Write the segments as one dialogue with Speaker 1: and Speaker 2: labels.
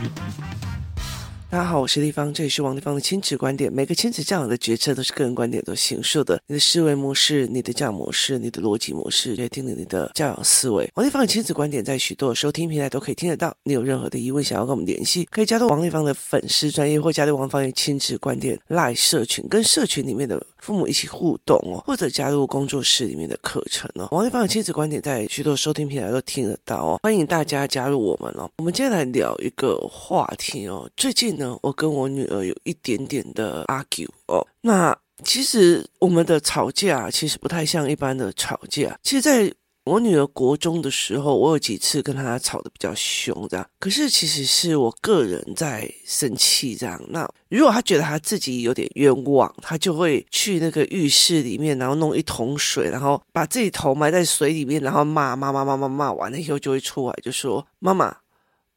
Speaker 1: Thank you. 大家好，我是丽芳，这里是王立芳的亲子观点。每个亲子教养的决策都是个人观点所形塑的。你的思维模式、你的教养模式、你的逻辑模式，决定了你的教养思维。王立芳的亲子观点在许多收听平台都可以听得到。你有任何的疑问想要跟我们联系，可以加入王立芳的粉丝专业，或加入王芳的亲子观点 Live 社群，跟社群里面的父母一起互动哦，或者加入工作室里面的课程哦。王立芳的亲子观点在许多收听平台都听得到哦，欢迎大家加入我们哦。我们今天来聊一个话题哦，最近我跟我女儿有一点点的 argue 哦，那其实我们的吵架其实不太像一般的吵架。其实，在我女儿国中的时候，我有几次跟她吵得比较凶，这样。可是其实是我个人在生气，这样。那如果她觉得她自己有点冤枉，她就会去那个浴室里面，然后弄一桶水，然后把自己头埋在水里面，然后骂骂骂骂骂骂完了以后就会出来，就说妈妈。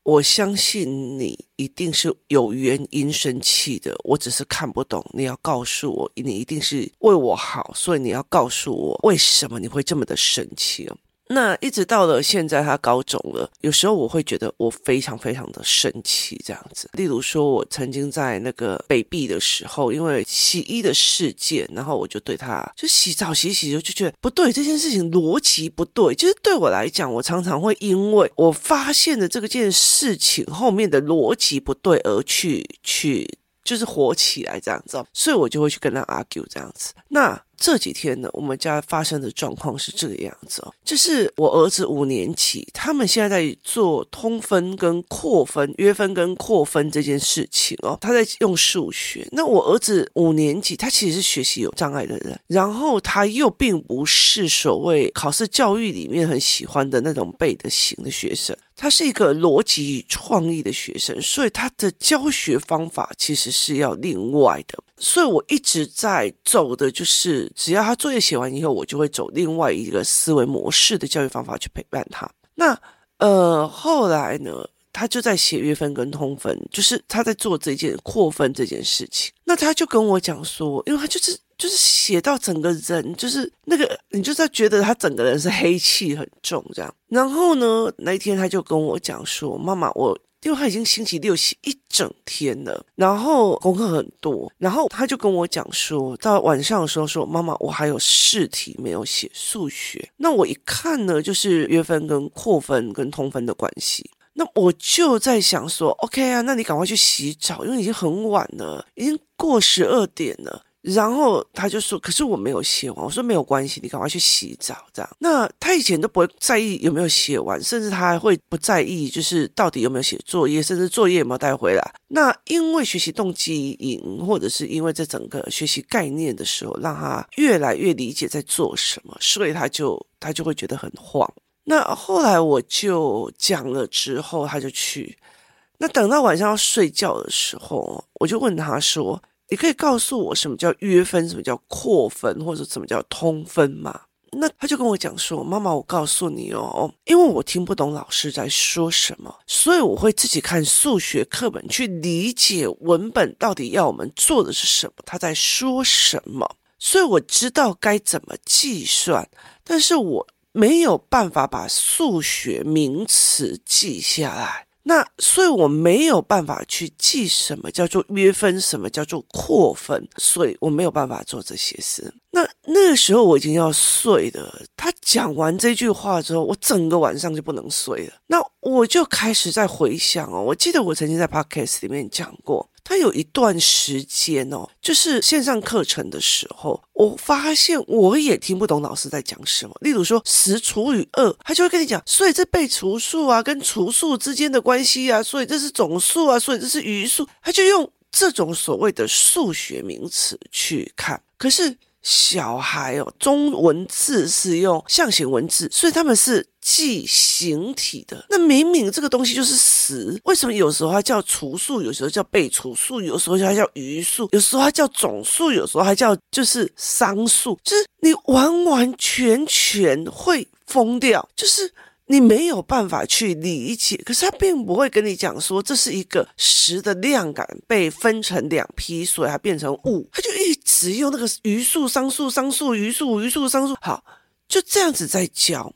Speaker 1: 我相信你一定是有原因生气的，我只是看不懂。你要告诉我，你一定是为我好，所以你要告诉我为什么你会这么的生气哦。那一直到了现在，他高中了。有时候我会觉得我非常非常的生气，这样子。例如说，我曾经在那个北碧的时候，因为洗衣的事件，然后我就对他就洗澡洗洗就就觉得不对，这件事情逻辑不对。就是对我来讲，我常常会因为我发现的这个件事情后面的逻辑不对而去去就是火起来这样子，所以我就会去跟他 argue 这样子。那。这几天呢，我们家发生的状况是这个样子哦，就是我儿子五年级，他们现在在做通分跟扩分、约分跟扩分这件事情哦，他在用数学。那我儿子五年级，他其实是学习有障碍的人，然后他又并不是所谓考试教育里面很喜欢的那种背的型的学生。他是一个逻辑与创意的学生，所以他的教学方法其实是要另外的。所以我一直在走的就是，只要他作业写完以后，我就会走另外一个思维模式的教育方法去陪伴他。那呃，后来呢，他就在写约分跟通分，就是他在做这件扩分这件事情。那他就跟我讲说，因为他就是。就是写到整个人，就是那个，你就在觉得他整个人是黑气很重这样。然后呢，那一天他就跟我讲说：“妈妈，我因为他已经星期六写一整天了，然后功课很多，然后他就跟我讲说，到晚上的时候说，妈妈，我还有试题没有写数学。那我一看呢，就是约分跟扩分跟通分的关系。那我就在想说，OK 啊，那你赶快去洗澡，因为已经很晚了，已经过十二点了。”然后他就说：“可是我没有写完。”我说：“没有关系，你赶快去洗澡。”这样，那他以前都不会在意有没有写完，甚至他还会不在意，就是到底有没有写作业，甚至作业有没有带回来。那因为学习动机营，或者是因为这整个学习概念的时候，让他越来越理解在做什么，所以他就他就会觉得很慌。那后来我就讲了之后，他就去。那等到晚上要睡觉的时候，我就问他说。你可以告诉我什么叫约分，什么叫扩分，或者什么叫通分吗？那他就跟我讲说：“妈妈，我告诉你哦，因为我听不懂老师在说什么，所以我会自己看数学课本去理解文本到底要我们做的是什么，他在说什么，所以我知道该怎么计算，但是我没有办法把数学名词记下来。”那所以我没有办法去记什么叫做约分，什么叫做扩分，所以我没有办法做这些事。那那个时候我已经要睡了。他讲完这句话之后，我整个晚上就不能睡了。那我就开始在回想哦，我记得我曾经在 Podcast 里面讲过。他有一段时间哦，就是线上课程的时候，我发现我也听不懂老师在讲什么。例如说十除以二，他就会跟你讲，所以这被除数啊，跟除数之间的关系啊，所以这是总数啊，所以这是余数，他就用这种所谓的数学名词去看。可是。小孩哦，中文字是用象形文字，所以他们是记形体的。那明明这个东西就是十，为什么有时候它叫除数，有时候叫被除数，有时候它叫余数，有时候它叫总数，有时候还叫就是商数，就是你完完全全会疯掉，就是。你没有办法去理解，可是他并不会跟你讲说，这是一个十的量感被分成两批，所以它变成五。他就一直用那个余数、商数、商数、余数、余数、商数，好，就这样子在教。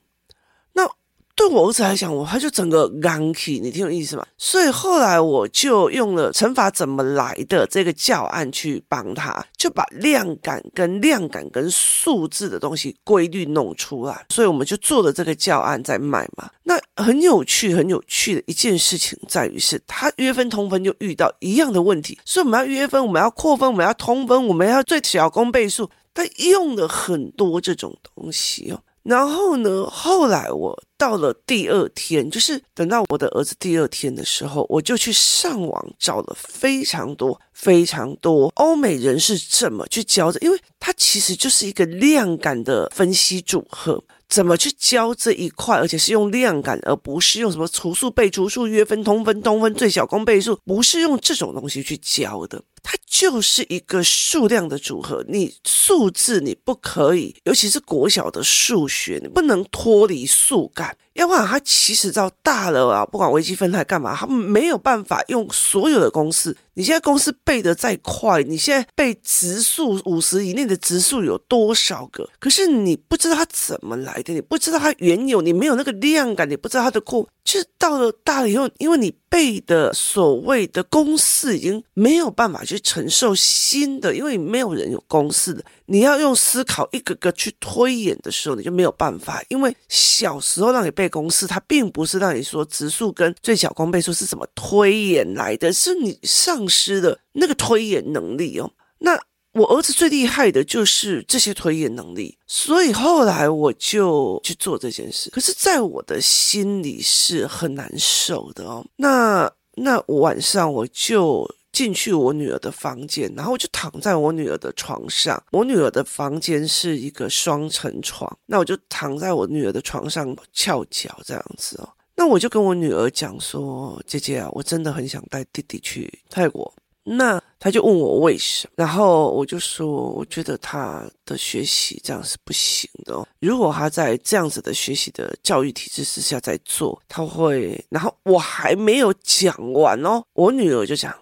Speaker 1: 对我儿子来讲，我他就整个刚起，你听我意思吗？所以后来我就用了乘法怎么来的这个教案去帮他，就把量感跟量感跟数字的东西规律弄出来。所以我们就做了这个教案在卖嘛。那很有趣，很有趣的一件事情在于是，他约分通分就遇到一样的问题，所以我们要约分，我们要扩分，我们要通分，我们要最小公倍数，他用了很多这种东西哦。然后呢，后来我到了第二天，就是等到我的儿子第二天的时候，我就去上网找了非常多、非常多欧美人士怎么去教的，因为它其实就是一个量感的分析组合。怎么去教这一块，而且是用量感，而不是用什么除数、被除数、约分、通分、通分、最小公倍数，不是用这种东西去教的。它就是一个数量的组合，你数字你不可以，尤其是国小的数学，你不能脱离数感。要不然，它其实到大了啊，不管微积分它干嘛，它没有办法用所有的公式。你现在公式背得再快，你现在背质数五十以内的质数有多少个？可是你不知道它怎么来的，你不知道它原有，你没有那个量感，你不知道它的过。就是到了大了以后，因为你背的所谓的公式已经没有办法去承受新的，因为没有人有公式的，你要用思考一个个去推演的时候，你就没有办法。因为小时候让你背公式，它并不是让你说质数跟最小公倍数是怎么推演来的，是你丧失了那个推演能力哦。那。我儿子最厉害的就是这些推演能力，所以后来我就去做这件事。可是，在我的心里是很难受的哦。那那晚上我就进去我女儿的房间，然后我就躺在我女儿的床上。我女儿的房间是一个双层床，那我就躺在我女儿的床上翘脚这样子哦。那我就跟我女儿讲说：“姐姐啊，我真的很想带弟弟去泰国。”那他就问我为什么，然后我就说，我觉得他的学习这样是不行的哦。如果他在这样子的学习的教育体制之下在做，他会。然后我还没有讲完哦，我女儿就讲，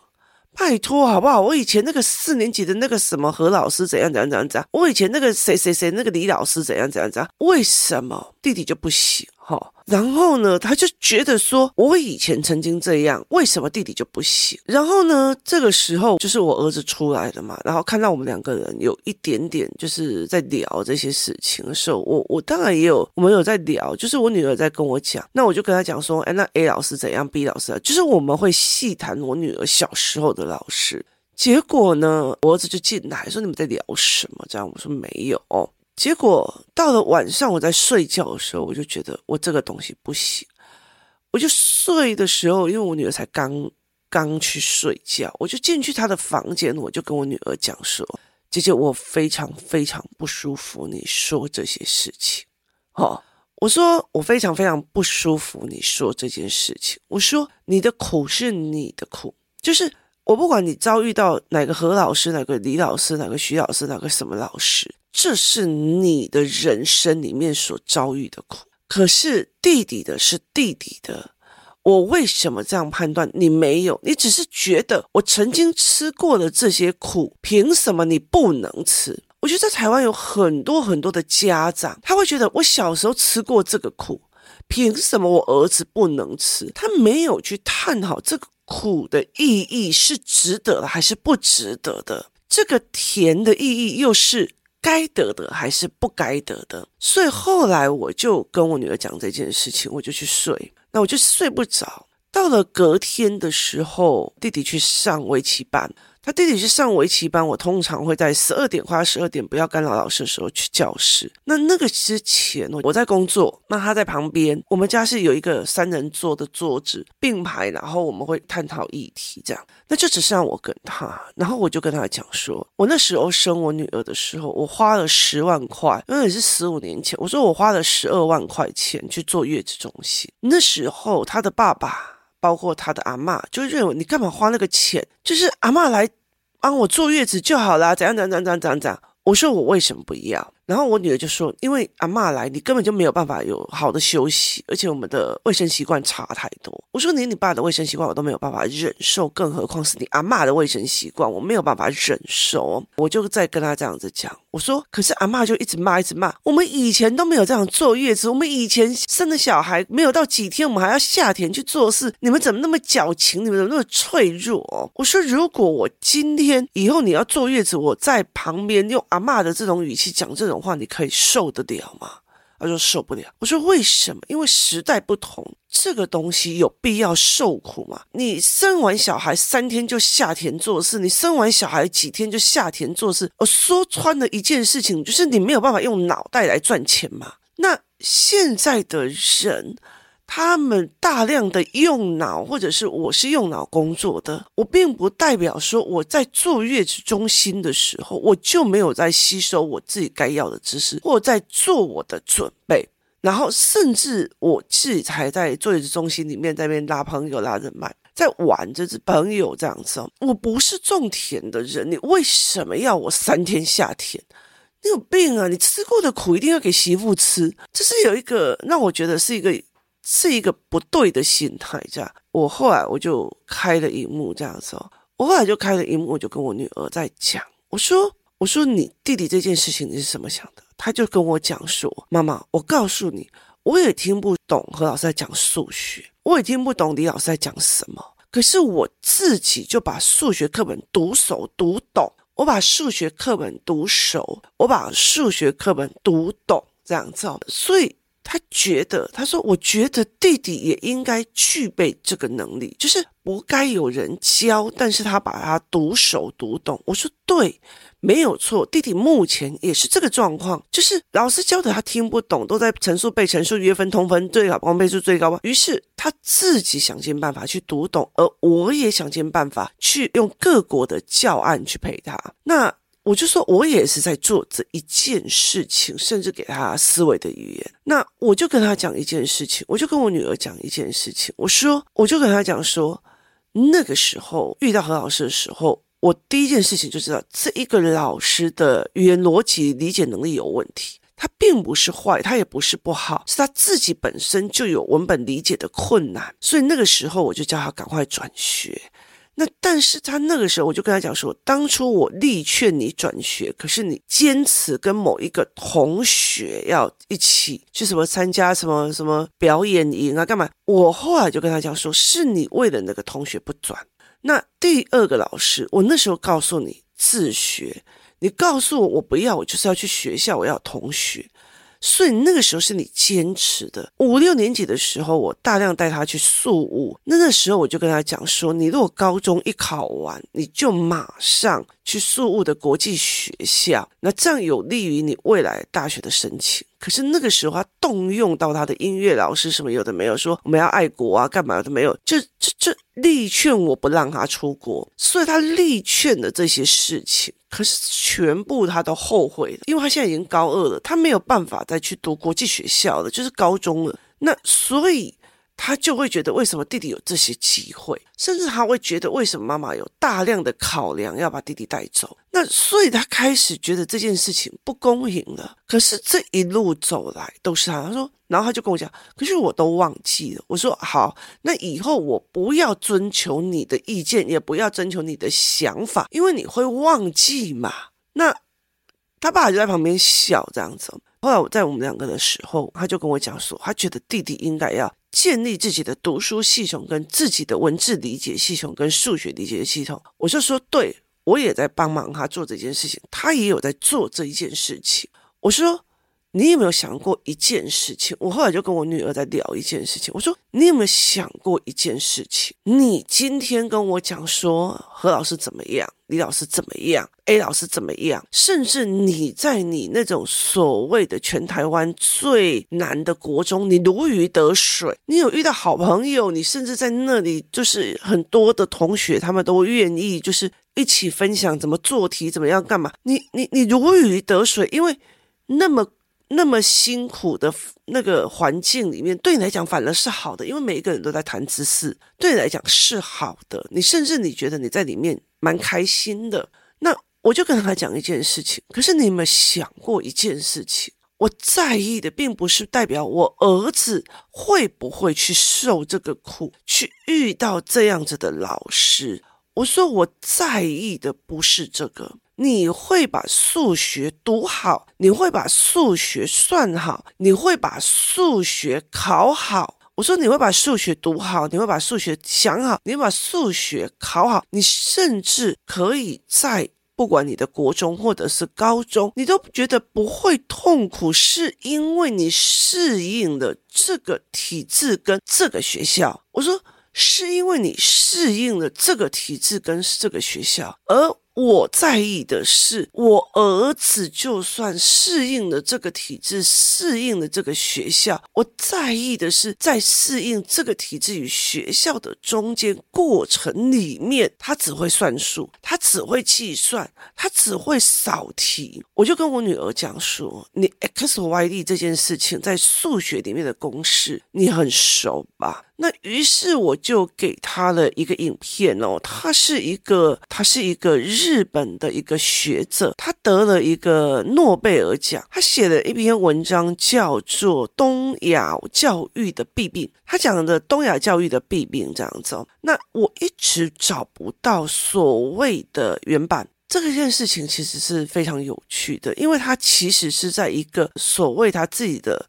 Speaker 1: 拜托好不好？我以前那个四年级的那个什么何老师怎样怎样怎样怎样，我以前那个谁谁谁那个李老师怎样怎样怎样，为什么弟弟就不行？哈。然后呢，他就觉得说，我以前曾经这样，为什么弟弟就不行？然后呢，这个时候就是我儿子出来了嘛，然后看到我们两个人有一点点就是在聊这些事情的时候，我我当然也有，我们有在聊，就是我女儿在跟我讲，那我就跟她讲说，哎，那 A 老师怎样，B 老师，就是我们会细谈我女儿小时候的老师。结果呢，我儿子就进来说，你们在聊什么？这样我说没有。结果到了晚上，我在睡觉的时候，我就觉得我这个东西不行。我就睡的时候，因为我女儿才刚刚去睡觉，我就进去她的房间，我就跟我女儿讲说：“姐姐，我非常非常不舒服，你说这些事情。”哦，我说我非常非常不舒服，你说这件事情。我说你的苦是你的苦，就是我不管你遭遇到哪个何老师、哪个李老师、哪个徐老师、哪个什么老师。这是你的人生里面所遭遇的苦，可是弟弟的是弟弟的。我为什么这样判断？你没有，你只是觉得我曾经吃过的这些苦，凭什么你不能吃？我觉得在台湾有很多很多的家长，他会觉得我小时候吃过这个苦，凭什么我儿子不能吃？他没有去探讨这个苦的意义是值得的还是不值得的，这个甜的意义又是。该得的还是不该得的，所以后来我就跟我女儿讲这件事情，我就去睡，那我就睡不着。到了隔天的时候，弟弟去上围棋班。他弟弟去上围棋班，我通常会在十二点或十二点不要干扰老师的时候去教室。那那个之前，我在工作，那他在旁边。我们家是有一个三人座的桌子并排，然后我们会探讨议题，这样。那就只剩我跟他，然后我就跟他讲说，我那时候生我女儿的时候，我花了十万块，因为也是十五年前。我说我花了十二万块钱去做月子中心。那时候他的爸爸。包括他的阿嬷就认为你干嘛花那个钱？就是阿嬷来帮我坐月子就好啦，怎样怎样怎样怎样怎样。我说我为什么不要？然后我女儿就说：“因为阿嬷来，你根本就没有办法有好的休息，而且我们的卫生习惯差太多。”我说：“连你爸的卫生习惯我都没有办法忍受，更何况是你阿嬷的卫生习惯，我没有办法忍受。”我就在跟他这样子讲，我说：“可是阿嬷就一直骂，一直骂，我们以前都没有这样坐月子，我们以前生的小孩没有到几天，我们还要下田去做事，你们怎么那么矫情？你们怎么那么脆弱？”我说：“如果我今天以后你要坐月子，我在旁边用阿嬷的这种语气讲这种。”话你可以受得了吗？他说受不了。我说为什么？因为时代不同，这个东西有必要受苦吗？你生完小孩三天就下田做事，你生完小孩几天就下田做事。我说穿了一件事情，就是你没有办法用脑袋来赚钱嘛。那现在的人。他们大量的用脑，或者是我是用脑工作的，我并不代表说我在坐月子中心的时候，我就没有在吸收我自己该要的知识，或在做我的准备，然后甚至我自己还在坐月子中心里面在那边拉朋友、拉人脉，在玩着朋友这样子。我不是种田的人，你为什么要我三天下田？你有病啊！你吃过的苦一定要给媳妇吃，这是有一个让我觉得是一个。是一个不对的心态，这样。我后来我就开了萤幕，这样子哦。我后来就开了萤幕，我就跟我女儿在讲，我说：“我说你弟弟这件事情你是怎么想的？”他就跟我讲说：“妈妈，我告诉你，我也听不懂何老师在讲数学，我也听不懂李老师在讲什么。可是我自己就把数学课本读熟读懂，我把数学课本读熟，我把数学课本读懂，这样子哦。所以。”他觉得，他说：“我觉得弟弟也应该具备这个能力，就是不该有人教，但是他把他读熟读懂。”我说：“对，没有错，弟弟目前也是这个状况，就是老师教的他听不懂，都在陈述背陈述、约分、通分、对角光倍数、最高。于是他自己想尽办法去读懂，而我也想尽办法去用各国的教案去陪他。那。”我就说，我也是在做这一件事情，甚至给他思维的语言。那我就跟他讲一件事情，我就跟我女儿讲一件事情。我说，我就跟他讲说，那个时候遇到何老师的时候，我第一件事情就知道这一个老师的语言逻辑理解能力有问题。他并不是坏，他也不是不好，是他自己本身就有文本理解的困难。所以那个时候我就叫他赶快转学。那但是他那个时候，我就跟他讲说，当初我力劝你转学，可是你坚持跟某一个同学要一起去什么参加什么什么表演营啊，干嘛？我后来就跟他讲说，是你为了那个同学不转。那第二个老师，我那时候告诉你自学，你告诉我我不要，我就是要去学校，我要同学。所以那个时候是你坚持的。五六年级的时候，我大量带他去宿雾。那那时候我就跟他讲说，你如果高中一考完，你就马上去宿雾的国际学校，那这样有利于你未来大学的申请。可是那个时候他动用到他的音乐老师什么有的没有，说我们要爱国啊，干嘛都没有，就就就力劝我不让他出国。所以他力劝的这些事情。可是全部他都后悔了，因为他现在已经高二了，他没有办法再去读国际学校了，就是高中了。那所以他就会觉得，为什么弟弟有这些机会？甚至他会觉得，为什么妈妈有大量的考量要把弟弟带走？那所以他开始觉得这件事情不公平了。可是这一路走来都是他，他说。然后他就跟我讲，可是我都忘记了。我说好，那以后我不要征求你的意见，也不要征求你的想法，因为你会忘记嘛。那他爸就在旁边笑这样子。后来我在我们两个的时候，他就跟我讲说，他觉得弟弟应该要建立自己的读书系统，跟自己的文字理解系统，跟数学理解系统。我就说，对，我也在帮忙他做这件事情，他也有在做这一件事情。我说。你有没有想过一件事情？我后来就跟我女儿在聊一件事情。我说：“你有没有想过一件事情？你今天跟我讲说何老师怎么样，李老师怎么样，A 老师怎么样，甚至你在你那种所谓的全台湾最难的国中，你如鱼得水，你有遇到好朋友，你甚至在那里就是很多的同学，他们都愿意就是一起分享怎么做题，怎么样干嘛？你你你如鱼得水，因为那么。”那么辛苦的那个环境里面，对你来讲反而是好的，因为每一个人都在谈知识，对你来讲是好的。你甚至你觉得你在里面蛮开心的。那我就跟他讲一件事情。可是你有没有想过一件事情？我在意的并不是代表我儿子会不会去受这个苦，去遇到这样子的老师。我说我在意的不是这个，你会把数学读好，你会把数学算好，你会把数学考好。我说你会把数学读好，你会把数学想好，你会把数学考好，你甚至可以在。不管你的国中或者是高中，你都觉得不会痛苦，是因为你适应了这个体制跟这个学校。我说，是因为你适应了这个体制跟这个学校，而。我在意的是，我儿子就算适应了这个体制，适应了这个学校，我在意的是，在适应这个体制与学校的中间过程里面，他只会算数，他只会计算，他只会扫题。我就跟我女儿讲说：“你 x y d 这件事情在数学里面的公式，你很熟吧？”那于是我就给他了一个影片哦，他是一个，他是一个日本的一个学者，他得了一个诺贝尔奖，他写了一篇文章叫做《东亚教育的弊病》，他讲的东亚教育的弊病这样子哦。那我一直找不到所谓的原版，这个件事情其实是非常有趣的，因为他其实是在一个所谓他自己的。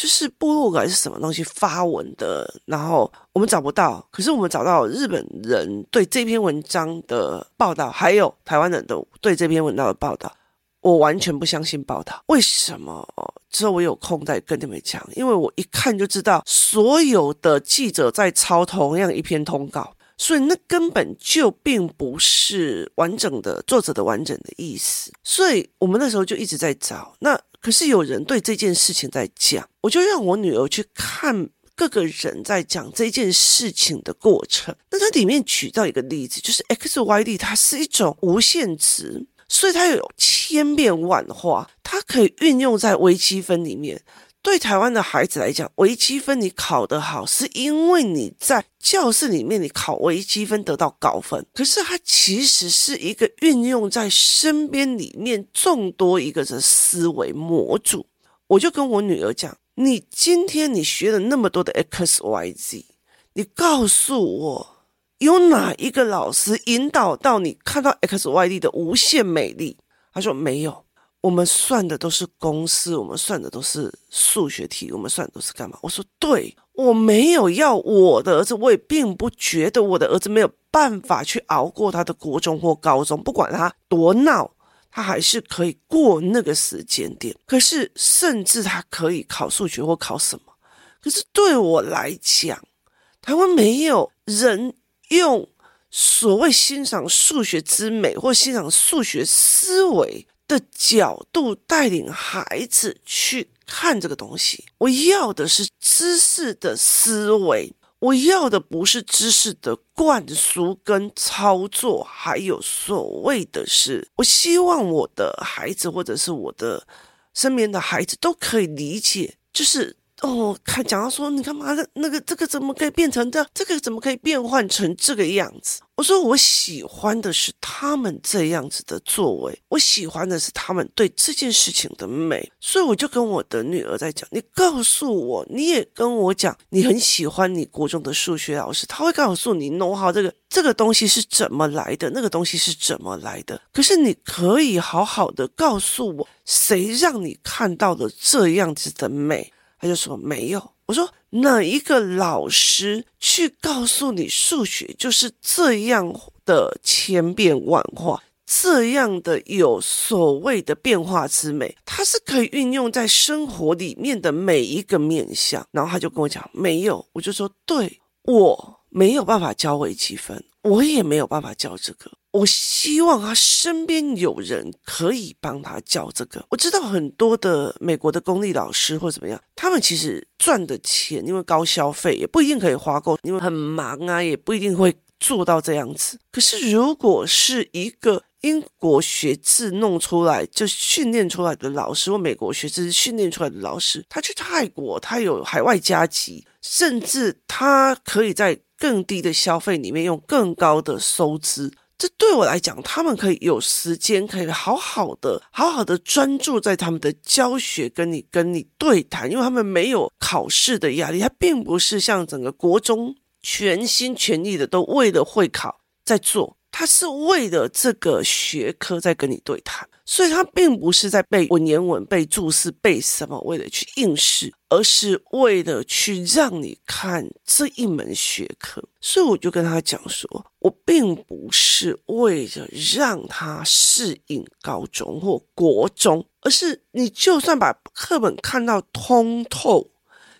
Speaker 1: 就是部落格是什么东西发文的，然后我们找不到，可是我们找到日本人对这篇文章的报道，还有台湾人的对这篇文章的报道，我完全不相信报道。为什么？之后我有空再跟你们讲，因为我一看就知道所有的记者在抄同样一篇通稿，所以那根本就并不是完整的作者的完整的意思，所以我们那时候就一直在找那。可是有人对这件事情在讲，我就让我女儿去看各个人在讲这件事情的过程。那它里面举到一个例子，就是 x y d 它是一种无限值，所以它有千变万化，它可以运用在微积分里面。对台湾的孩子来讲，微积分你考得好，是因为你在教室里面你考微积分得到高分。可是它其实是一个运用在身边里面众多一个的思维模组。我就跟我女儿讲：你今天你学了那么多的 X Y Z，你告诉我，有哪一个老师引导到你看到 X Y Z 的无限美丽？她说没有。我们算的都是公式，我们算的都是数学题，我们算的都是干嘛？我说对，我没有要我的儿子，我也并不觉得我的儿子没有办法去熬过他的国中或高中，不管他多闹，他还是可以过那个时间点。可是，甚至他可以考数学或考什么？可是对我来讲，台湾没有人用所谓欣赏数学之美或欣赏数学思维的角度带领孩子去看这个东西，我要的是知识的思维，我要的不是知识的灌输跟操作，还有所谓的是，我希望我的孩子或者是我的身边的孩子都可以理解，就是。哦，看讲到说，你干嘛的？那个这个怎么可以变成这样？这个怎么可以变换成这个样子？我说我喜欢的是他们这样子的作为，我喜欢的是他们对这件事情的美。所以我就跟我的女儿在讲，你告诉我，你也跟我讲，你很喜欢你国中的数学老师，他会告诉你弄好这个这个东西是怎么来的，那个东西是怎么来的。可是你可以好好的告诉我，谁让你看到了这样子的美？他就说没有，我说哪一个老师去告诉你数学就是这样的千变万化，这样的有所谓的变化之美，它是可以运用在生活里面的每一个面向。然后他就跟我讲没有，我就说对，我没有办法教微积分，我也没有办法教这个。我希望他身边有人可以帮他教这个。我知道很多的美国的公立老师或怎么样，他们其实赚的钱，因为高消费也不一定可以花够，因为很忙啊，也不一定会做到这样子。可是如果是一个英国学制弄出来就训练出来的老师，或美国学制训练出来的老师，他去泰国，他有海外加急，甚至他可以在更低的消费里面用更高的收支。这对我来讲，他们可以有时间，可以好好的、好好的专注在他们的教学，跟你、跟你对谈，因为他们没有考试的压力，他并不是像整个国中全心全意的都为了会考在做，他是为了这个学科在跟你对谈。所以，他并不是在背文言文、背注释、背什么，为了去应试，而是为了去让你看这一门学科。所以，我就跟他讲说，我并不是为了让他适应高中或国中，而是你就算把课本看到通透，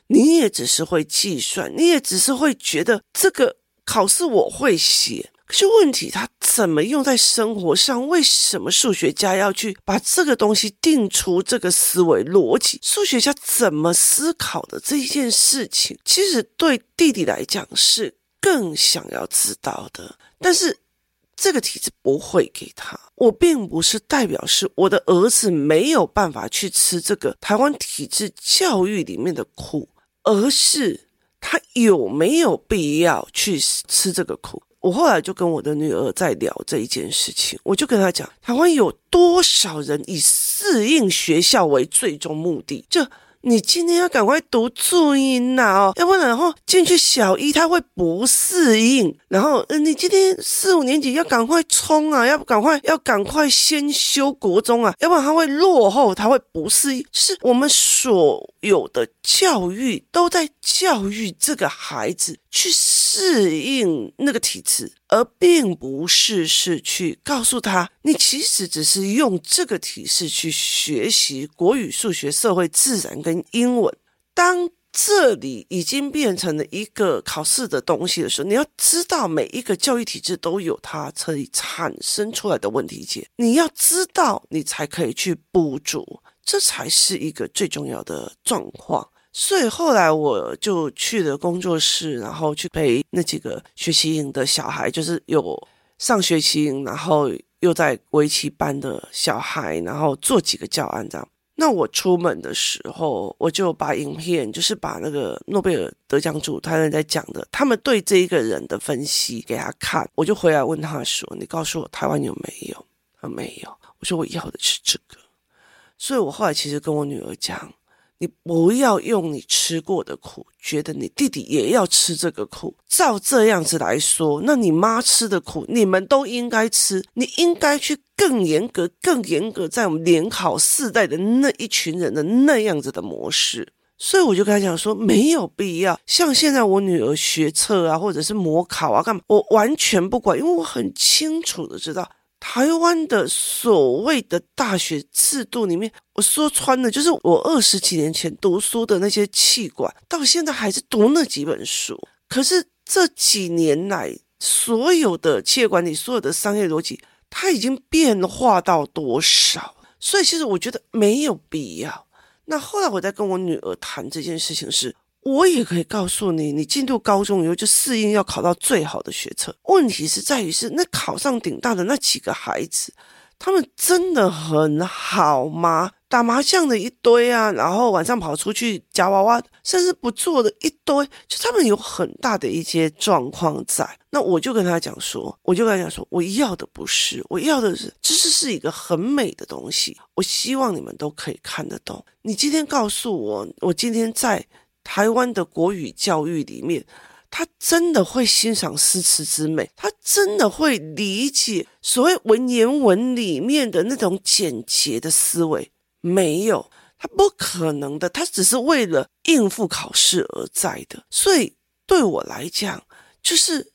Speaker 1: 你也只是会计算，你也只是会觉得这个考试我会写。可是问题，他怎么用在生活上？为什么数学家要去把这个东西定出这个思维逻辑？数学家怎么思考的这一件事情，其实对弟弟来讲是更想要知道的。但是这个体制不会给他。我并不是代表是我的儿子没有办法去吃这个台湾体制教育里面的苦，而是他有没有必要去吃这个苦。我后来就跟我的女儿在聊这一件事情，我就跟她讲，台湾有多少人以适应学校为最终目的？就。你今天要赶快读注音呐哦，要不然然后进去小一他会不适应，然后嗯，你今天四五年级要赶快冲啊，要赶快要赶快先修国中啊，要不然他会落后，他会不适应。是我们所有的教育都在教育这个孩子去适应那个体制。而并不是是去告诉他，你其实只是用这个体式去学习国语、数学、社会、自然跟英文。当这里已经变成了一个考试的东西的时候，你要知道每一个教育体制都有它可以产生出来的问题点，你要知道，你才可以去补足，这才是一个最重要的状况。所以后来我就去了工作室，然后去陪那几个学习营的小孩，就是有上学习营，然后又在围棋班的小孩，然后做几个教案这样。那我出门的时候，我就把影片，就是把那个诺贝尔得奖主他们在讲的，他们对这一个人的分析给他看。我就回来问他说：“你告诉我台湾有没有？”他没有。我说：“我要的是这个。”所以我后来其实跟我女儿讲。你不要用你吃过的苦，觉得你弟弟也要吃这个苦。照这样子来说，那你妈吃的苦，你们都应该吃。你应该去更严格、更严格，在我们联考四代的那一群人的那样子的模式。所以我就跟他讲说，没有必要。像现在我女儿学测啊，或者是模考啊，干嘛？我完全不管，因为我很清楚的知道。台湾的所谓的大学制度里面，我说穿了，就是我二十几年前读书的那些企管，到现在还是读那几本书。可是这几年来，所有的企业管理，所有的商业逻辑，它已经变化到多少？所以其实我觉得没有必要。那后来我在跟我女儿谈这件事情时，我也可以告诉你，你进入高中以后就适应要考到最好的学测。问题是在于是那考上顶大的那几个孩子，他们真的很好吗？打麻将的一堆啊，然后晚上跑出去夹娃娃，甚至不做的一堆，就他们有很大的一些状况在。那我就跟他讲说，我就跟他讲说，我要的不是，我要的是，知识是一个很美的东西，我希望你们都可以看得懂。你今天告诉我，我今天在。台湾的国语教育里面，他真的会欣赏诗词之美，他真的会理解所谓文言文里面的那种简洁的思维。没有，他不可能的，他只是为了应付考试而在的。所以对我来讲，就是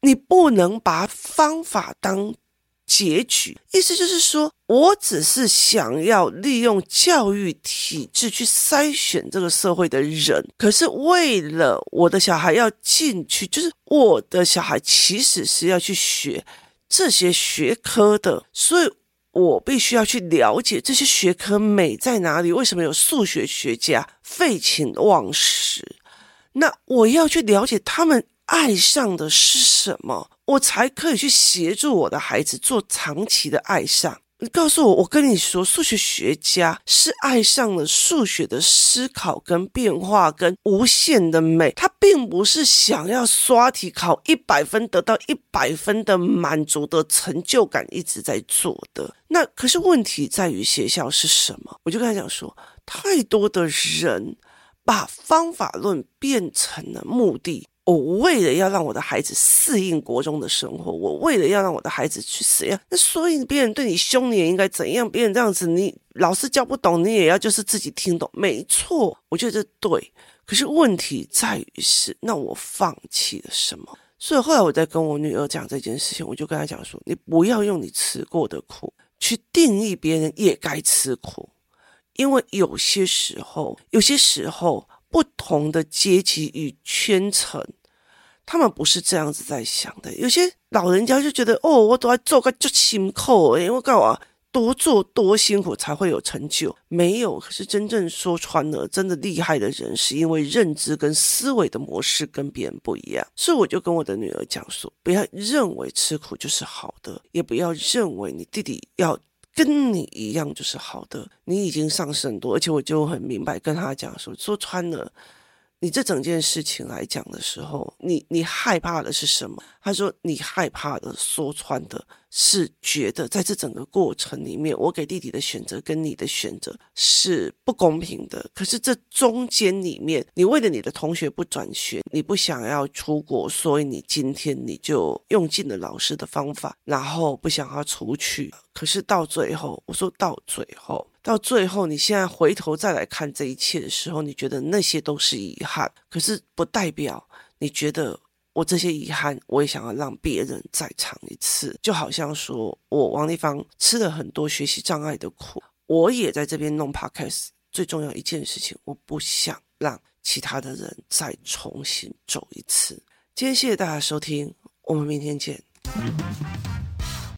Speaker 1: 你不能把方法当。结局意思就是说，我只是想要利用教育体制去筛选这个社会的人，可是为了我的小孩要进去，就是我的小孩其实是要去学这些学科的，所以我必须要去了解这些学科美在哪里，为什么有数学学家废寝忘食？那我要去了解他们。爱上的是什么，我才可以去协助我的孩子做长期的爱上。你告诉我，我跟你说，数学学家是爱上了数学的思考跟变化跟无限的美，他并不是想要刷题考一百分得到一百分的满足的成就感一直在做的。那可是问题在于学校是什么？我就跟他讲说，太多的人把方法论变成了目的。我为了要让我的孩子适应国中的生活，我为了要让我的孩子去怎样，那所以别人对你凶，你也应该怎样？别人这样子，你老师教不懂，你也要就是自己听懂。没错，我觉得这对。可是问题在于是，那我放弃了什么？所以后来我在跟我女儿讲这件事情，我就跟她讲说：你不要用你吃过的苦去定义别人也该吃苦，因为有些时候，有些时候。不同的阶级与圈层，他们不是这样子在想的。有些老人家就觉得，哦，我都要做个就辛苦，因为干嘛多做多辛苦才会有成就？没有，可是真正说穿了，真的厉害的人，是因为认知跟思维的模式跟别人不一样。所以我就跟我的女儿讲说，不要认为吃苦就是好的，也不要认为你弟弟要。跟你一样就是好的，你已经上升很多，而且我就很明白跟他讲说，说穿了，你这整件事情来讲的时候，你你害怕的是什么？他说你害怕的，说穿的。是觉得在这整个过程里面，我给弟弟的选择跟你的选择是不公平的。可是这中间里面，你为了你的同学不转学，你不想要出国，所以你今天你就用尽了老师的方法，然后不想要出去。可是到最后，我说到最后，到最后，你现在回头再来看这一切的时候，你觉得那些都是遗憾，可是不代表你觉得。我这些遗憾，我也想要让别人再尝一次，就好像说我王立芳吃了很多学习障碍的苦，我也在这边弄 podcast。最重要一件事情，我不想让其他的人再重新走一次。今天谢谢大家收听，我们明天见。